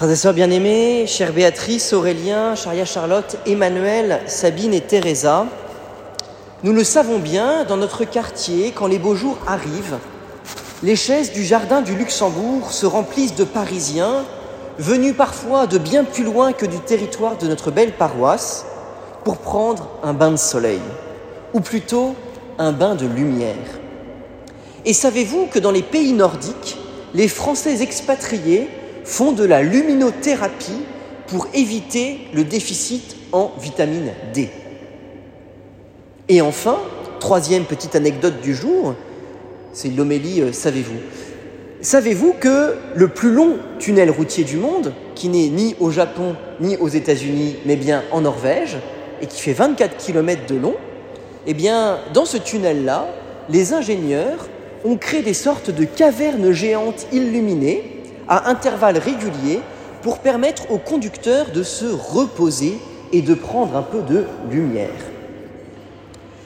Frères et bien-aimés, chère Béatrice, Aurélien, Charia Charlotte, Emmanuel, Sabine et Teresa, nous le savons bien, dans notre quartier, quand les beaux jours arrivent, les chaises du jardin du Luxembourg se remplissent de Parisiens, venus parfois de bien plus loin que du territoire de notre belle paroisse, pour prendre un bain de soleil, ou plutôt un bain de lumière. Et savez-vous que dans les pays nordiques, les Français expatriés font de la luminothérapie pour éviter le déficit en vitamine D. Et enfin, troisième petite anecdote du jour, c'est l'homélie euh, Savez-vous. Savez-vous que le plus long tunnel routier du monde, qui n'est ni au Japon ni aux États-Unis, mais bien en Norvège, et qui fait 24 km de long, eh bien, dans ce tunnel-là, les ingénieurs ont créé des sortes de cavernes géantes illuminées à intervalles réguliers pour permettre aux conducteurs de se reposer et de prendre un peu de lumière.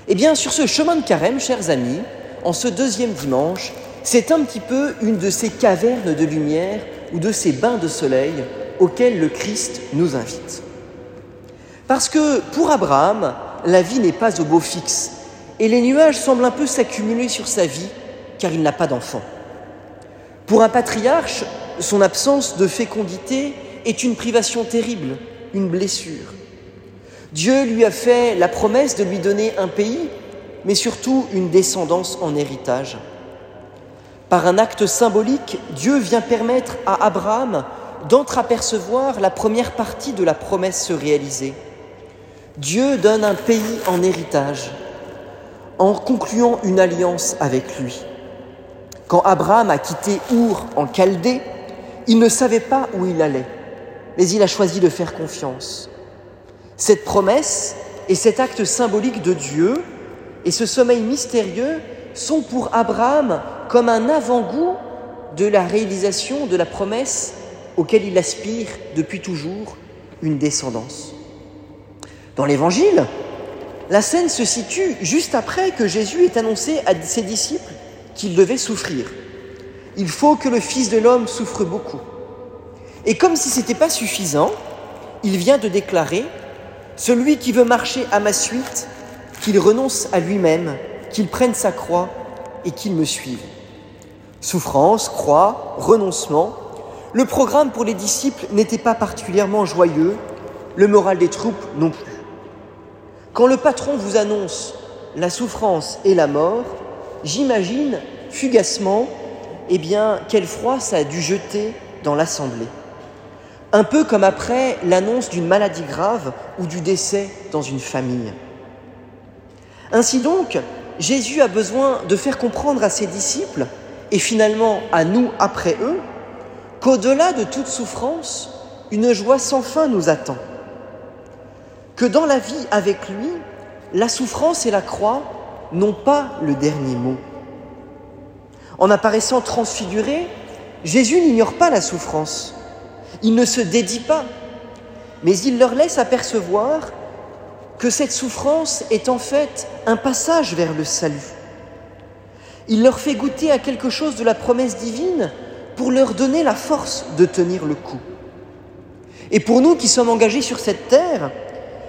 Eh bien, sur ce chemin de carême, chers amis, en ce deuxième dimanche, c'est un petit peu une de ces cavernes de lumière ou de ces bains de soleil auxquels le Christ nous invite. Parce que pour Abraham, la vie n'est pas au beau fixe, et les nuages semblent un peu s'accumuler sur sa vie, car il n'a pas d'enfant. Pour un patriarche, son absence de fécondité est une privation terrible, une blessure. Dieu lui a fait la promesse de lui donner un pays, mais surtout une descendance en héritage. Par un acte symbolique, Dieu vient permettre à Abraham d'entreapercevoir la première partie de la promesse se réaliser. Dieu donne un pays en héritage en concluant une alliance avec lui. Quand Abraham a quitté Our en Chaldée, il ne savait pas où il allait, mais il a choisi de faire confiance. Cette promesse et cet acte symbolique de Dieu et ce sommeil mystérieux sont pour Abraham comme un avant-goût de la réalisation de la promesse auquel il aspire depuis toujours, une descendance. Dans l'Évangile, la scène se situe juste après que Jésus ait annoncé à ses disciples qu'il devait souffrir. Il faut que le Fils de l'homme souffre beaucoup. Et comme si ce n'était pas suffisant, il vient de déclarer Celui qui veut marcher à ma suite, qu'il renonce à lui-même, qu'il prenne sa croix et qu'il me suive. Souffrance, croix, renoncement, le programme pour les disciples n'était pas particulièrement joyeux, le moral des troupes non plus. Quand le patron vous annonce la souffrance et la mort, j'imagine fugacement, eh bien, quel froid ça a dû jeter dans l'assemblée. Un peu comme après l'annonce d'une maladie grave ou du décès dans une famille. Ainsi donc, Jésus a besoin de faire comprendre à ses disciples, et finalement à nous après eux, qu'au-delà de toute souffrance, une joie sans fin nous attend. Que dans la vie avec lui, la souffrance et la croix n'ont pas le dernier mot. En apparaissant transfiguré, Jésus n'ignore pas la souffrance. Il ne se dédie pas, mais il leur laisse apercevoir que cette souffrance est en fait un passage vers le salut. Il leur fait goûter à quelque chose de la promesse divine pour leur donner la force de tenir le coup. Et pour nous qui sommes engagés sur cette terre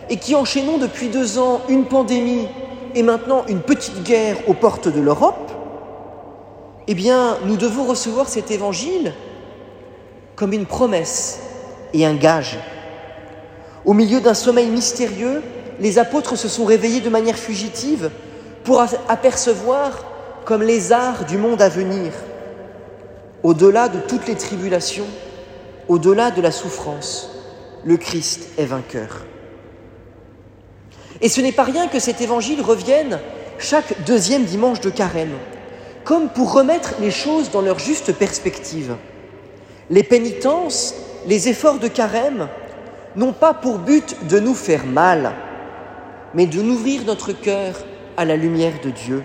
et qui enchaînons depuis deux ans une pandémie et maintenant une petite guerre aux portes de l'Europe, eh bien, nous devons recevoir cet évangile comme une promesse et un gage. Au milieu d'un sommeil mystérieux, les apôtres se sont réveillés de manière fugitive pour apercevoir comme les arts du monde à venir, au-delà de toutes les tribulations, au-delà de la souffrance, le Christ est vainqueur. Et ce n'est pas rien que cet évangile revienne chaque deuxième dimanche de carême comme pour remettre les choses dans leur juste perspective. Les pénitences, les efforts de carême n'ont pas pour but de nous faire mal, mais de nourrir notre cœur à la lumière de Dieu.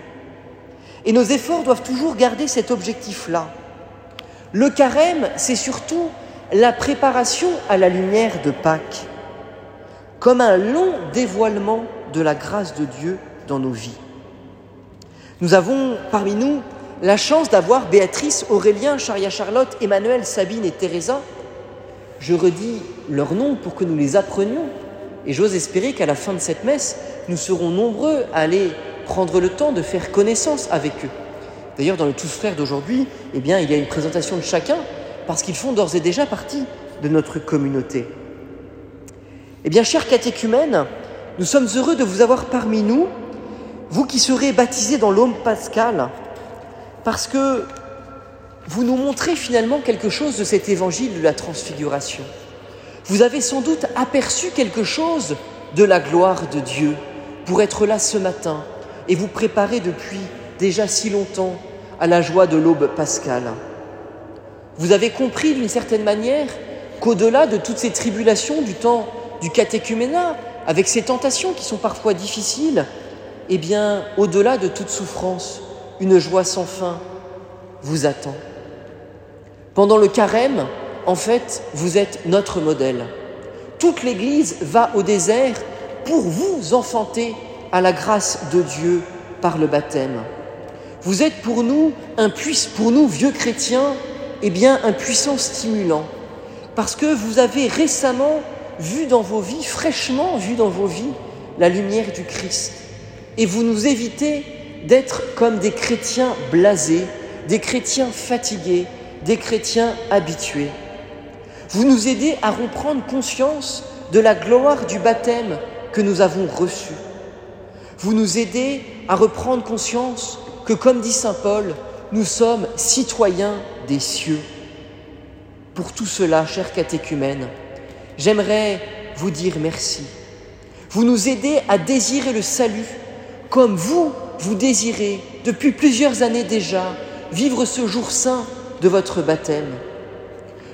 Et nos efforts doivent toujours garder cet objectif-là. Le carême, c'est surtout la préparation à la lumière de Pâques, comme un long dévoilement de la grâce de Dieu dans nos vies. Nous avons parmi nous la chance d'avoir Béatrice, Aurélien, Charia Charlotte, Emmanuel, Sabine et Teresa, je redis leurs noms pour que nous les apprenions. Et j'ose espérer qu'à la fin de cette messe, nous serons nombreux à aller prendre le temps de faire connaissance avec eux. D'ailleurs, dans le Tous Frères d'aujourd'hui, eh bien, il y a une présentation de chacun parce qu'ils font d'ores et déjà partie de notre communauté. Eh bien, chers catéchumènes, nous sommes heureux de vous avoir parmi nous, vous qui serez baptisés dans l'homme pascal, parce que vous nous montrez finalement quelque chose de cet évangile de la transfiguration. Vous avez sans doute aperçu quelque chose de la gloire de Dieu pour être là ce matin et vous préparer depuis déjà si longtemps à la joie de l'aube pascale. Vous avez compris d'une certaine manière qu'au-delà de toutes ces tribulations du temps du catéchuménat, avec ces tentations qui sont parfois difficiles, eh bien, au-delà de toute souffrance, une joie sans fin vous attend. Pendant le carême, en fait, vous êtes notre modèle. Toute l'Église va au désert pour vous enfanter à la grâce de Dieu par le baptême. Vous êtes pour nous, un pour nous vieux chrétiens, eh bien, un puissant stimulant, parce que vous avez récemment vu dans vos vies, fraîchement vu dans vos vies, la lumière du Christ. Et vous nous évitez d'être comme des chrétiens blasés, des chrétiens fatigués, des chrétiens habitués. Vous nous aidez à reprendre conscience de la gloire du baptême que nous avons reçu. Vous nous aidez à reprendre conscience que, comme dit Saint Paul, nous sommes citoyens des cieux. Pour tout cela, chers catéchumènes, j'aimerais vous dire merci. Vous nous aidez à désirer le salut comme vous, vous désirez depuis plusieurs années déjà vivre ce jour saint de votre baptême.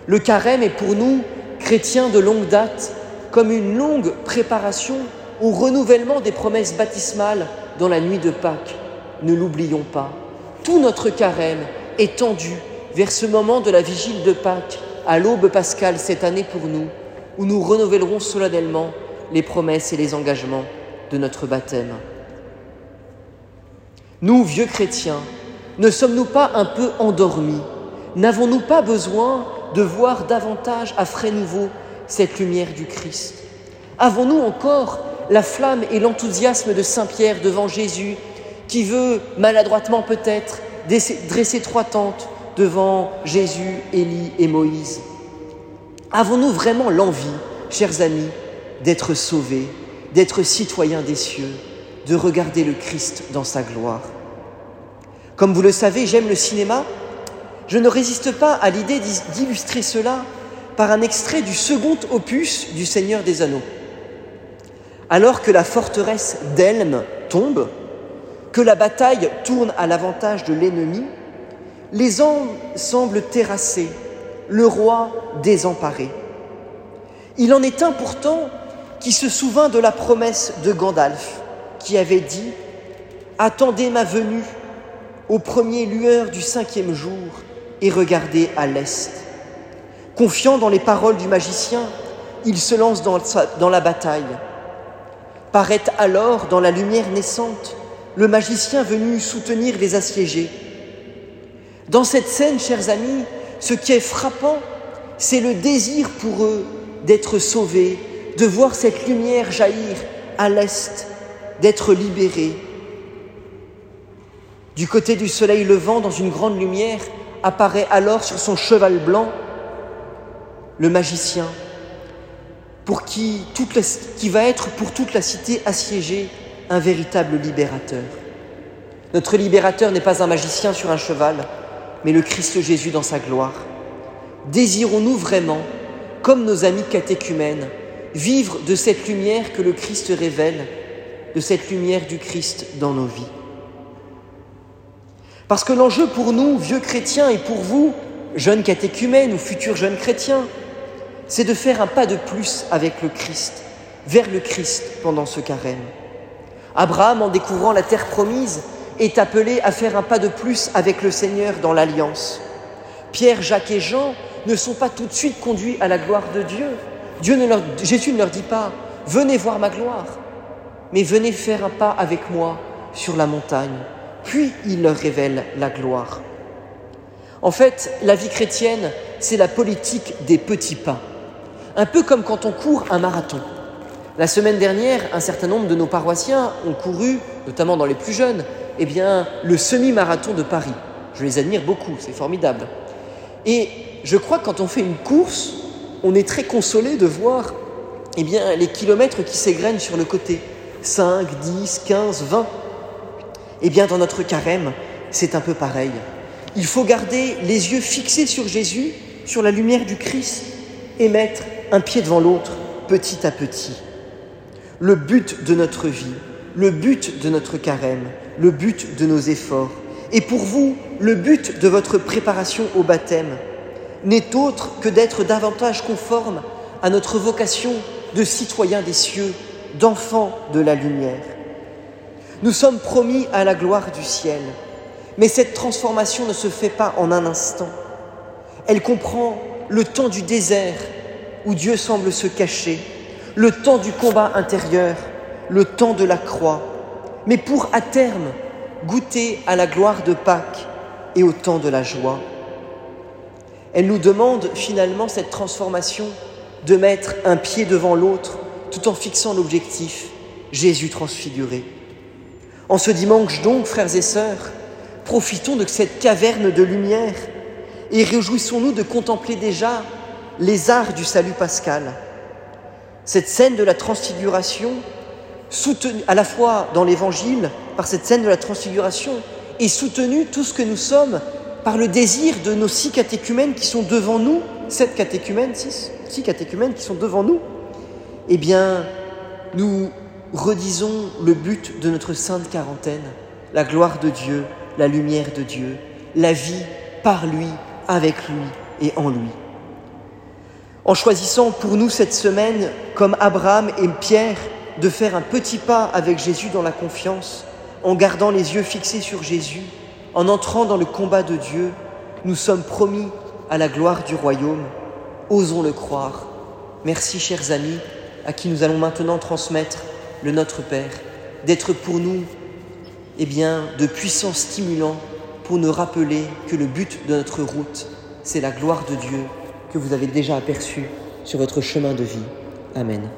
Le carême est pour nous, chrétiens de longue date, comme une longue préparation au renouvellement des promesses baptismales dans la nuit de Pâques. Ne l'oublions pas. Tout notre carême est tendu vers ce moment de la vigile de Pâques, à l'aube pascale cette année pour nous, où nous renouvellerons solennellement les promesses et les engagements de notre baptême. Nous, vieux chrétiens, ne sommes-nous pas un peu endormis? N'avons-nous pas besoin de voir davantage à frais nouveaux cette lumière du Christ? Avons-nous encore la flamme et l'enthousiasme de Saint Pierre devant Jésus qui veut, maladroitement peut-être, dresser trois tentes devant Jésus, Élie et Moïse? Avons-nous vraiment l'envie, chers amis, d'être sauvés, d'être citoyens des cieux, de regarder le Christ dans sa gloire Comme vous le savez, j'aime le cinéma. Je ne résiste pas à l'idée d'illustrer cela par un extrait du second opus du Seigneur des Anneaux. Alors que la forteresse d'Elm tombe, que la bataille tourne à l'avantage de l'ennemi, les hommes semblent terrassés, le roi désemparé. Il en est un pourtant qui se souvint de la promesse de Gandalf, qui avait dit Attendez ma venue aux premières lueurs du cinquième jour et regardez à l'est. Confiant dans les paroles du magicien, il se lance dans, dans la bataille. Paraît alors dans la lumière naissante le magicien venu soutenir les assiégés. Dans cette scène, chers amis, ce qui est frappant, c'est le désir pour eux d'être sauvés, de voir cette lumière jaillir à l'est, d'être libérés. Du côté du soleil levant, dans une grande lumière, apparaît alors sur son cheval blanc le magicien, pour qui, qui va être pour toute la cité assiégée un véritable libérateur. Notre libérateur n'est pas un magicien sur un cheval, mais le Christ Jésus dans sa gloire. Désirons-nous vraiment, comme nos amis catéchumènes, vivre de cette lumière que le Christ révèle, de cette lumière du Christ dans nos vies Parce que l'enjeu pour nous, vieux chrétiens, et pour vous, jeunes catéchumènes ou futurs jeunes chrétiens, c'est de faire un pas de plus avec le Christ, vers le Christ pendant ce carême. Abraham, en découvrant la terre promise, est appelé à faire un pas de plus avec le Seigneur dans l'alliance. Pierre, Jacques et Jean ne sont pas tout de suite conduits à la gloire de Dieu. Dieu Jésus ne leur dit pas Venez voir ma gloire, mais venez faire un pas avec moi sur la montagne. Puis il leur révèle la gloire. En fait, la vie chrétienne, c'est la politique des petits pas. un peu comme quand on court un marathon. La semaine dernière, un certain nombre de nos paroissiens ont couru, notamment dans les plus jeunes, eh bien, le semi-marathon de Paris. Je les admire beaucoup, c'est formidable. Et je crois que quand on fait une course, on est très consolé de voir eh bien, les kilomètres qui s'égrènent sur le côté. 5, 10, 15, 20. Eh bien, dans notre carême, c'est un peu pareil. Il faut garder les yeux fixés sur Jésus, sur la lumière du Christ, et mettre un pied devant l'autre, petit à petit. Le but de notre vie, le but de notre carême, le but de nos efforts, et pour vous, le but de votre préparation au baptême, n'est autre que d'être davantage conforme à notre vocation de citoyens des cieux, d'enfants de la lumière. Nous sommes promis à la gloire du ciel, mais cette transformation ne se fait pas en un instant. Elle comprend le temps du désert où Dieu semble se cacher, le temps du combat intérieur, le temps de la croix, mais pour à terme goûter à la gloire de Pâques et au temps de la joie. Elle nous demande finalement cette transformation de mettre un pied devant l'autre tout en fixant l'objectif, Jésus transfiguré. En ce dimanche donc, frères et sœurs, profitons de cette caverne de lumière et réjouissons-nous de contempler déjà les arts du salut pascal. Cette scène de la transfiguration, soutenue à la fois dans l'Évangile par cette scène de la transfiguration, et soutenue tout ce que nous sommes par le désir de nos six catéchumènes qui sont devant nous, sept catéchumènes, six, six catéchumènes qui sont devant nous, eh bien, nous redisons le but de notre sainte quarantaine, la gloire de Dieu, la lumière de Dieu, la vie par lui, avec lui et en lui. En choisissant pour nous cette semaine, comme Abraham et Pierre, de faire un petit pas avec Jésus dans la confiance, en gardant les yeux fixés sur Jésus, en entrant dans le combat de Dieu, nous sommes promis à la gloire du royaume. Osons le croire. Merci, chers amis, à qui nous allons maintenant transmettre le Notre Père, d'être pour nous eh bien, de puissants stimulants pour nous rappeler que le but de notre route, c'est la gloire de Dieu que vous avez déjà aperçue sur votre chemin de vie. Amen.